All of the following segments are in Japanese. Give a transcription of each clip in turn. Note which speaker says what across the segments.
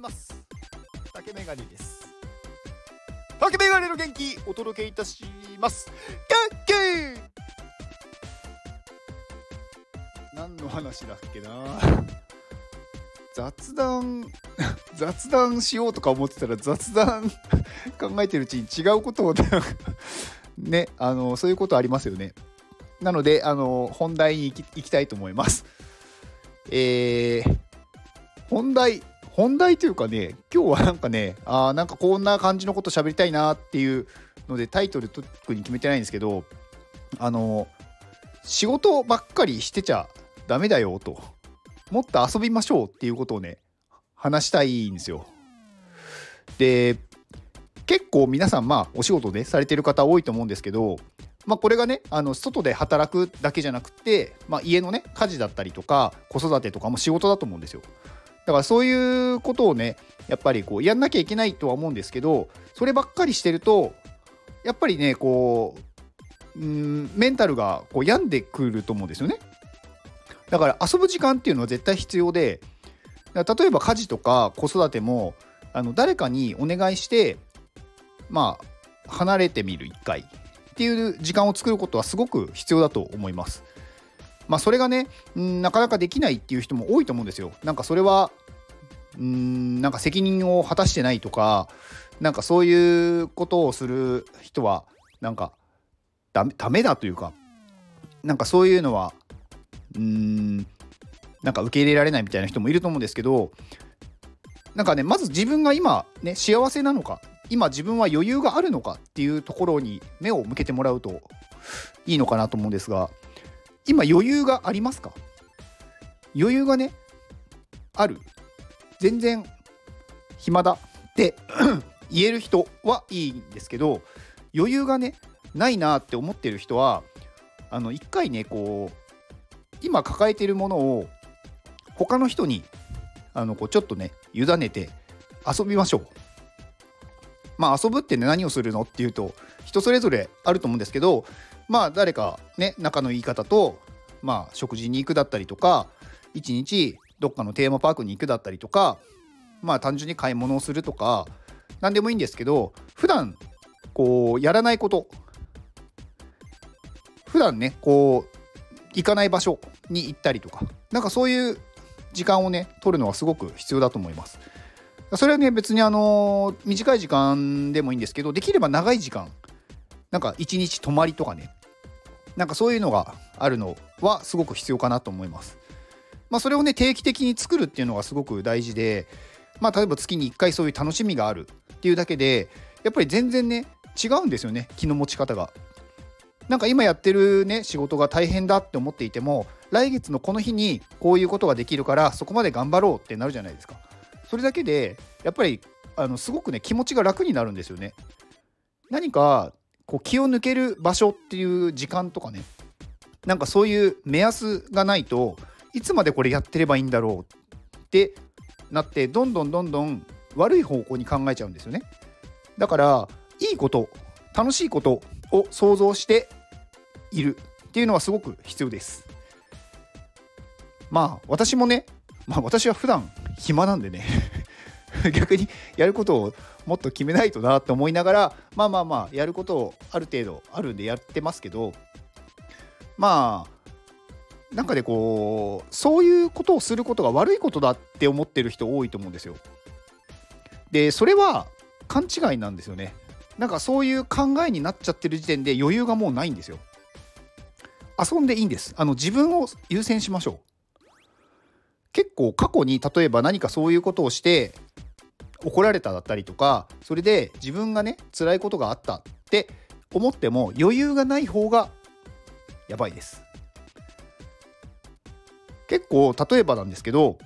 Speaker 1: ります。竹メガネです。竹メガネの元気お届けいたします。元気何の話だっけな。雑談。雑談しようとか思ってたら雑談。考えてるうちに違うことをねあのそういうことありますよね。なのであの本題に行き行きたいと思います。えー、本題。本題というかね今日はなんかねあなんかこんな感じのこと喋りたいなっていうのでタイトル特に決めてないんですけどあの仕事ばっかりしてちゃダメだよともっと遊びましょうっていうことをね話したいんですよ。で結構皆さんまあお仕事でされてる方多いと思うんですけどまあ、これがねあの外で働くだけじゃなくて、まあ、家のね家事だったりとか子育てとかも仕事だと思うんですよだからそういうことをねやっぱりこうやんなきゃいけないとは思うんですけどそればっかりしてるとやっぱりねこううんメンタルがこう病んでくると思うんですよねだから遊ぶ時間っていうのは絶対必要で例えば家事とか子育てもあの誰かにお願いしてまあ離れてみる一回っていう時間を作ることはすごく必要だと思います。まあ、それがねなかなかできないっていう人も多いと思うんですよ。なんかそれはんなんか責任を果たしてないとかなんかそういうことをする人はなんかダメダメだというかなんかそういうのはうんなんか受け入れられないみたいな人もいると思うんですけどなんかねまず自分が今ね幸せなのか今自分は余裕があるのかっていうところに目を向けてもらうといいのかなと思うんですが今余裕がありますか？余裕がねある。全然暇だって 言える人はいいんですけど余裕がねないなって思ってる人はあの一回ねこう今抱えてるものを他の人にあのこうちょっとね委ねて遊びましょう。まあ遊ぶってね何をするのっていうと人それぞれあると思うんですけどまあ誰かね仲のいい方とまあ食事に行くだったりとか一日どっかのテーマパークに行くだったりとかまあ単純に買い物をするとか何でもいいんですけど普段こうやらないこと普段ねこう行かない場所に行ったりとかなんかそういう時間をね取るのはすごく必要だと思います。それはね別にあの短い時間でもいいんですけどできれば長い時間なんか一日泊まりとかねなんかそういうのがあるのはすごく必要かなと思います。まあ、それをね定期的に作るっていうのがすごく大事で、まあ、例えば月に1回そういう楽しみがあるっていうだけでやっぱり全然ね違うんですよね気の持ち方が。なんか今やってるね仕事が大変だって思っていても来月のこの日にこういうことができるからそこまで頑張ろうってなるじゃないですか。それだけでやっぱりあのすごくね気持ちが楽になるんですよね。何かこう気を抜ける場所っていう時間とかねなんかそういう目安がないといつまでこれやってればいいんだろうってなってどんどんどんどん悪い方向に考えちゃうんですよね。だからいいこと楽しいことを想像しているっていうのはすごく必要です。まあ私もねまあ私は普段暇なんでね 逆にやることをもっと決めないとなって思いながらまあまあまあやることをある程度あるんでやってますけどまあなんかねこうそういうことをすることが悪いことだって思ってる人多いと思うんですよ。でそれは勘違いなんですよね。なんかそういう考えになっちゃってる時点で余裕がもうないんですよ。遊んでいいんです。あの自分を優先しましょう。結構過去に例えば何かそういうことをして怒られただったりとかそれで自分がね辛いことがあったって思っても余裕がない方がやばいです結構例えばなんですけど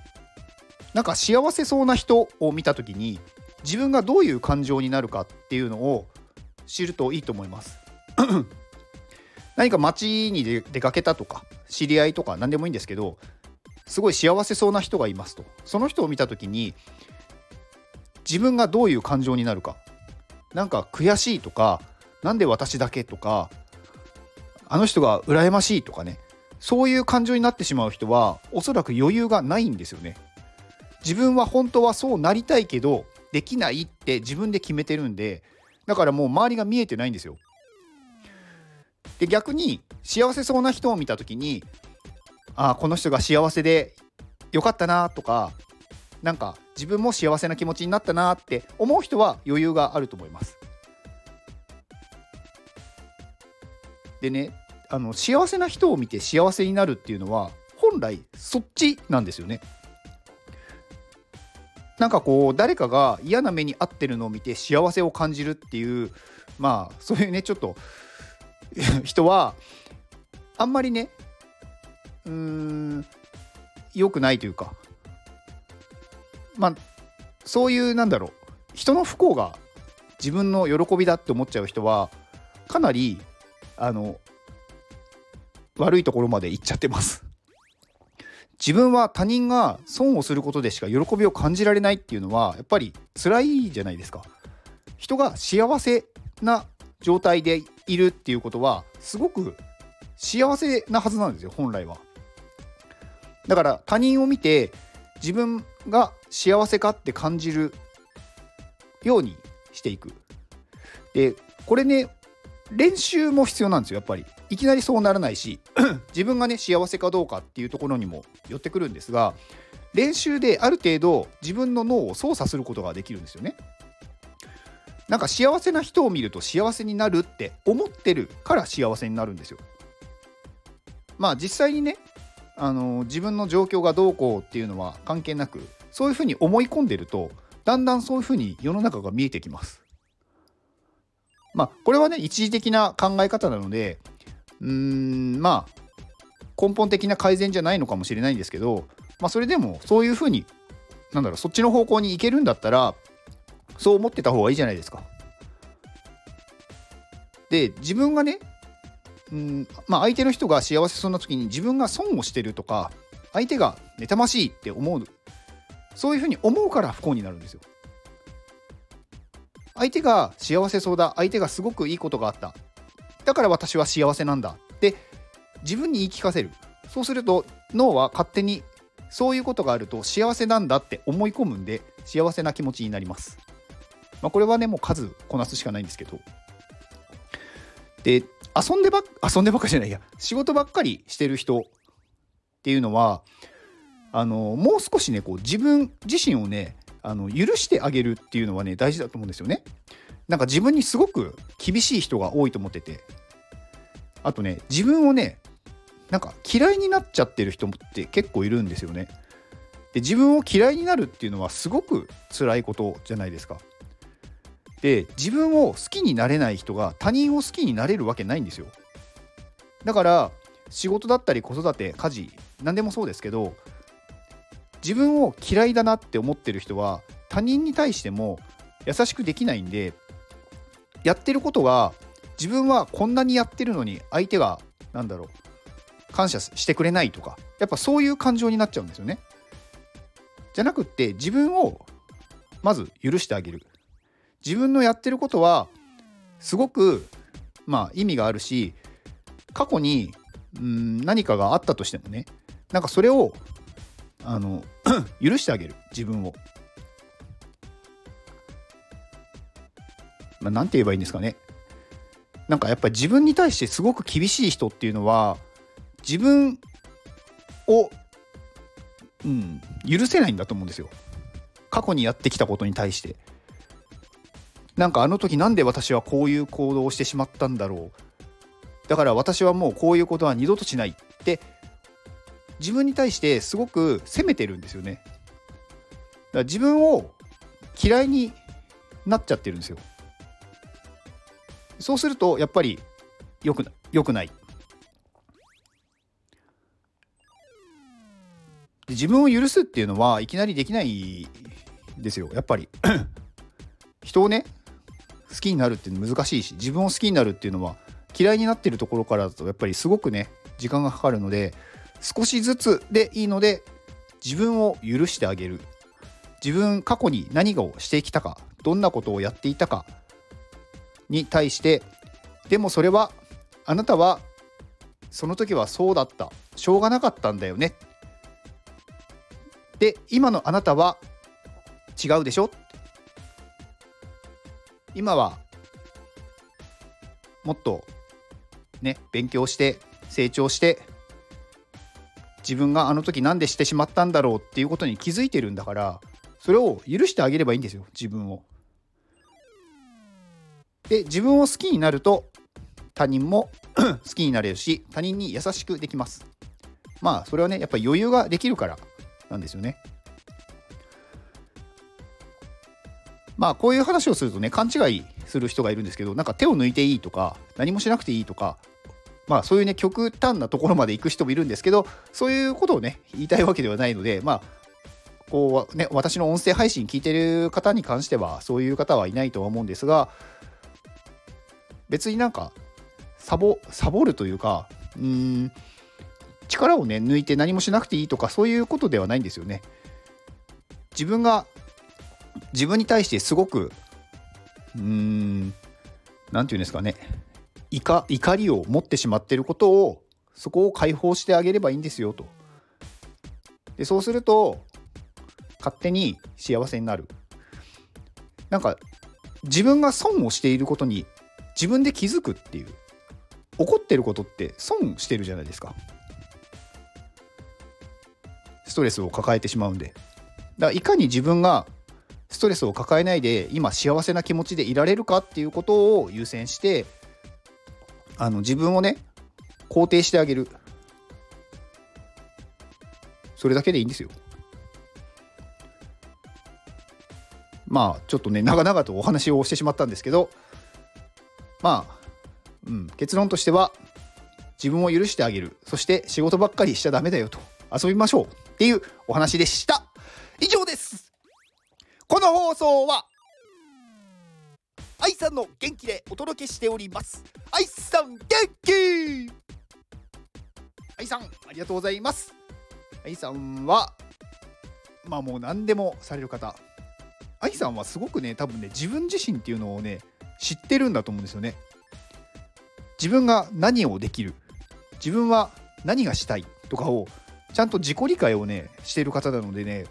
Speaker 1: なんか幸せそうな人を見た時に自分がどういう感情になるかっていうのを知るといいと思います。何か街に出かけたとか知り合いとか何でもいいんですけどすごい幸せそうな人がいますと。その人を見た時に自分がどういう感情になるかなんか悔しいとか何で私だけとかあの人が羨ましいとかねそういう感情になってしまう人はおそらく余裕がないんですよね自分は本当はそうなりたいけどできないって自分で決めてるんでだからもう周りが見えてないんですよ。で逆に幸せそうな人を見た時にああこの人が幸せでよかったなとかなんか自分も幸せな気持ちになったなって思う人は余裕があると思います。でねあの幸せな人を見て幸せになるっていうのは本来そっちなんですよね。なんかこう誰かが嫌な目に遭ってるのを見て幸せを感じるっていうまあそういうねちょっと 人はあんまりねうーん良くないというかまあそういうなんだろう人の不幸が自分の喜びだって思っちゃう人はかなりあの悪いところまで行っちゃってます。自分は他人が損をすることでしか喜びを感じられないっていうのはやっぱり辛いじゃないですか。人が幸せな状態でいるっていうことはすごく幸せなはずなんですよ本来は。だから他人を見て自分が幸せかって感じるようにしていく。でこれね練習も必要なんですよやっぱり。いきなりそうならないし 自分がね幸せかどうかっていうところにも寄ってくるんですが練習である程度自分の脳を操作することができるんですよね。なんか幸せな人を見ると幸せになるって思ってるから幸せになるんですよ。まあ実際にねあの自分の状況がどうこうっていうのは関係なくそういうふうに思い込んでるとだんだんそういうふうに世の中が見えてきます。まあこれはね一時的な考え方なのでうんまあ根本的な改善じゃないのかもしれないんですけど、まあ、それでもそういうふうになんだろうそっちの方向に行けるんだったらそう思ってた方がいいじゃないですか。で自分がねうんまあ、相手の人が幸せそうな時に自分が損をしてるとか相手が妬ましいって思うそういうふうに思うから不幸になるんですよ。相手が幸せそうだ相手がすごくいいことがあっただから私は幸せなんだって自分に言い聞かせるそうすると脳は勝手にそういうことがあると幸せなんだって思い込むんで幸せな気持ちになります。まあ、これはねもう数こなすしかないんですけど。で遊んでばっ遊んでばっかじゃないや仕事ばっかりしてる人っていうのはあのもう少しねこう自分自身をねあの許してあげるっていうのはね大事だと思うんですよね。なんか自分にすごく厳しい人が多いと思っててあとね自分をねなんか嫌いになっちゃってる人って結構いるんですよね。で自分を嫌いになるっていうのはすごく辛いことじゃないですか。で自分を好きになれない人が他人を好きになれるわけないんですよだから仕事だったり子育て家事何でもそうですけど自分を嫌いだなって思ってる人は他人に対しても優しくできないんでやってることが自分はこんなにやってるのに相手が何だろう感謝してくれないとかやっぱそういう感情になっちゃうんですよね。じゃなくって自分をまず許してあげる。自分のやってることはすごくまあ意味があるし過去にうん何かがあったとしてもねなんかそれをあの 許してあげる。自分を。まあ、なんて言えばいいんですかね。なんかやっぱり自分に対してすごく厳しい人っていうのは自分を、うん、許せないんだと思うんですよ。過去にやってきたことに対して。なんかあの時なんで私はこういう行動をしてしまったんだろうだから私はもうこういうことは二度としないって自分に対してすごく責めてるんですよねだから自分を嫌いになっちゃってるんですよそうするとやっぱりよくよくない。自分を許すっていうのはいきなりできないですよ。やっぱり。人をね好きになるって難しいし自分を好きになるっていうのは嫌いになってるところからだとやっぱりすごくね時間がかかるので少しずつでいいので自分を許してあげる。自分過去に何をしてきたかどんなことをやっていたかに対してでもそれはあなたはその時はそうだった。しょうがなかったんだよね。で今のあなたは違うでしょ。今はもっとね勉強して成長して自分があの時何でしてしまったんだろうっていうことに気づいてるんだからそれを許してあげればいいんですよ自分を。で自分を好きになると他人も 好きになれるし他人に優しくできます。まあそれはねやっぱり余裕ができるからなんですよね。まあこういう話をするとね勘違いする人がいるんですけどなんか手を抜いていいとか何もしなくていいとかまあそういうね極端なところまで行く人もいるんですけどそういうことをね言いたいわけではないのでまあこうね私の音声配信聞いてる方に関してはそういう方はいないとは思うんですが別になんかサボサボるというかうん力をね抜いて何もしなくていいとかそういうことではないんですよね。自分が自分に対してすごくうーん何て言うんですかね怒怒りを持ってしまっていることをそこを解放してあげればいいんですよと。でそうすると勝手に幸せになる。なんか自分が損をしていることに自分で気づくっていう怒ってることって損してるじゃないですか。ストレスを抱えてしまうんで。だからいかに自分がストレスを抱えないで今幸せな気持ちでいられるかっていうことを優先してあの自分をね肯定してあげるそれだけでいいんですよまあちょっとね長々とお話をしてしまったんですけどまあ、うん、結論としては自分を許してあげる。そして仕事ばっかりしちゃダメだよと。遊びましょうっていうお話でした。以上です。この放送は愛さんの元気でお届けしております。愛さん元気!愛さんありがとうございます。愛さんはまあもう何でもされる方。愛さんはすごくね多分ね自分自身っていうのをね知ってるんだと思うんですよね。自分が何をできる自分は何がしたいとかをちゃんと自己理解をねしてる方なのでね。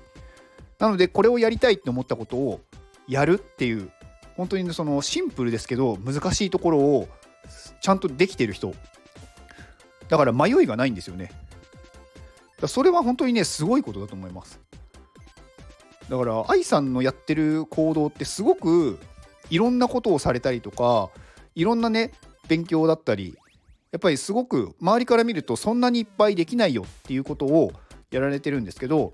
Speaker 1: なのでこれをやりたいって思ったことをやるっていう本当にそのシンプルですけど難しいところをちゃんとできてる人。だから迷いがないんですよね。それは本当にねすごいことだと思います。だから愛さんのやってる行動ってすごくいろんなことをされたりとかいろんなね勉強だったりやっぱりすごく周りから見るとそんなにいっぱいできないよっていうことをやられてるんですけど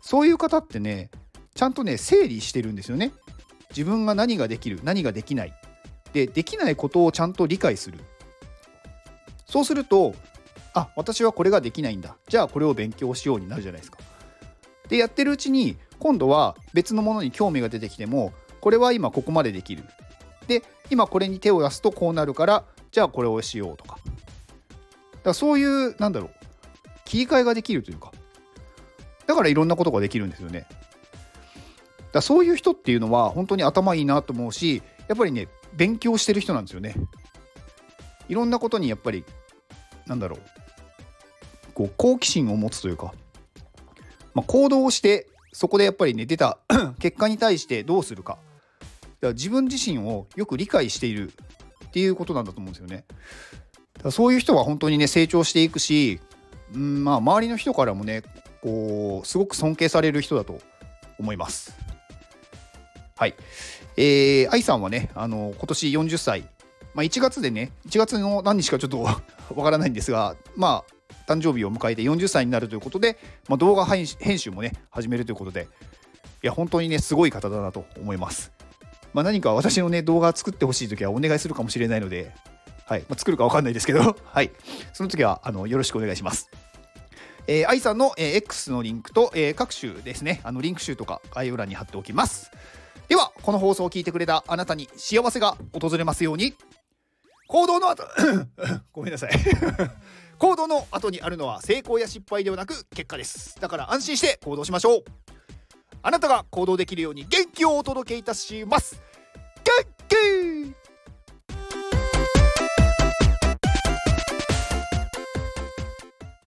Speaker 1: そういう方ってねちゃんとね整理してるんですよね。自分が何ができる何ができない。でできないことをちゃんと理解する。そうするとあ私はこれができないんだ。じゃあこれを勉強しようになるじゃないですか。でやってるうちに今度は別のものに興味が出てきてもこれは今ここまでできる。で今これに手を出すとこうなるからじゃあこれをしようとか。だからそういうなんだろう。切り替えができるというか。だからいろんなことができるんですよね。だそういう人っていうのは本当に頭いいなと思うしやっぱりね勉強してる人なんですよね。いろんなことにやっぱりなんだろう。こう好奇心を持つというか、まあ、行動をしてそこでやっぱりね出た 結果に対してどうするか。から自分自身をよく理解しているっていうことなんだと思うんですよねだそういう人は本当にね成長していくし、うんまあ、周りの人からもねこうすごく尊敬される人だと思いますはい。えー、愛さんはね、あの、今年40歳、まあ、1月でね、1月の何日かちょっと わからないんですが、まあ、誕生日を迎えて40歳になるということで、まあ、動画編集もね、始めるということで、いや、本当にね、すごい方だなと思います。まあ、何か私のね、動画作ってほしいときはお願いするかもしれないので、はい、まあ、作るか分かんないですけど、はい、その時はあのよろしくお願いします。えー、愛さんの、えー、X のリンクと、えー、各種ですね、あのリンク集とか概要欄に貼っておきます。ではこの放送を聞いてくれたあなたに幸せが訪れますように。行動の後 ごめんなさい。行動の後にあるのは成功や失敗ではなく結果です。だから安心して行動しましょう。あなたが行動できるように元気をお届けいたします。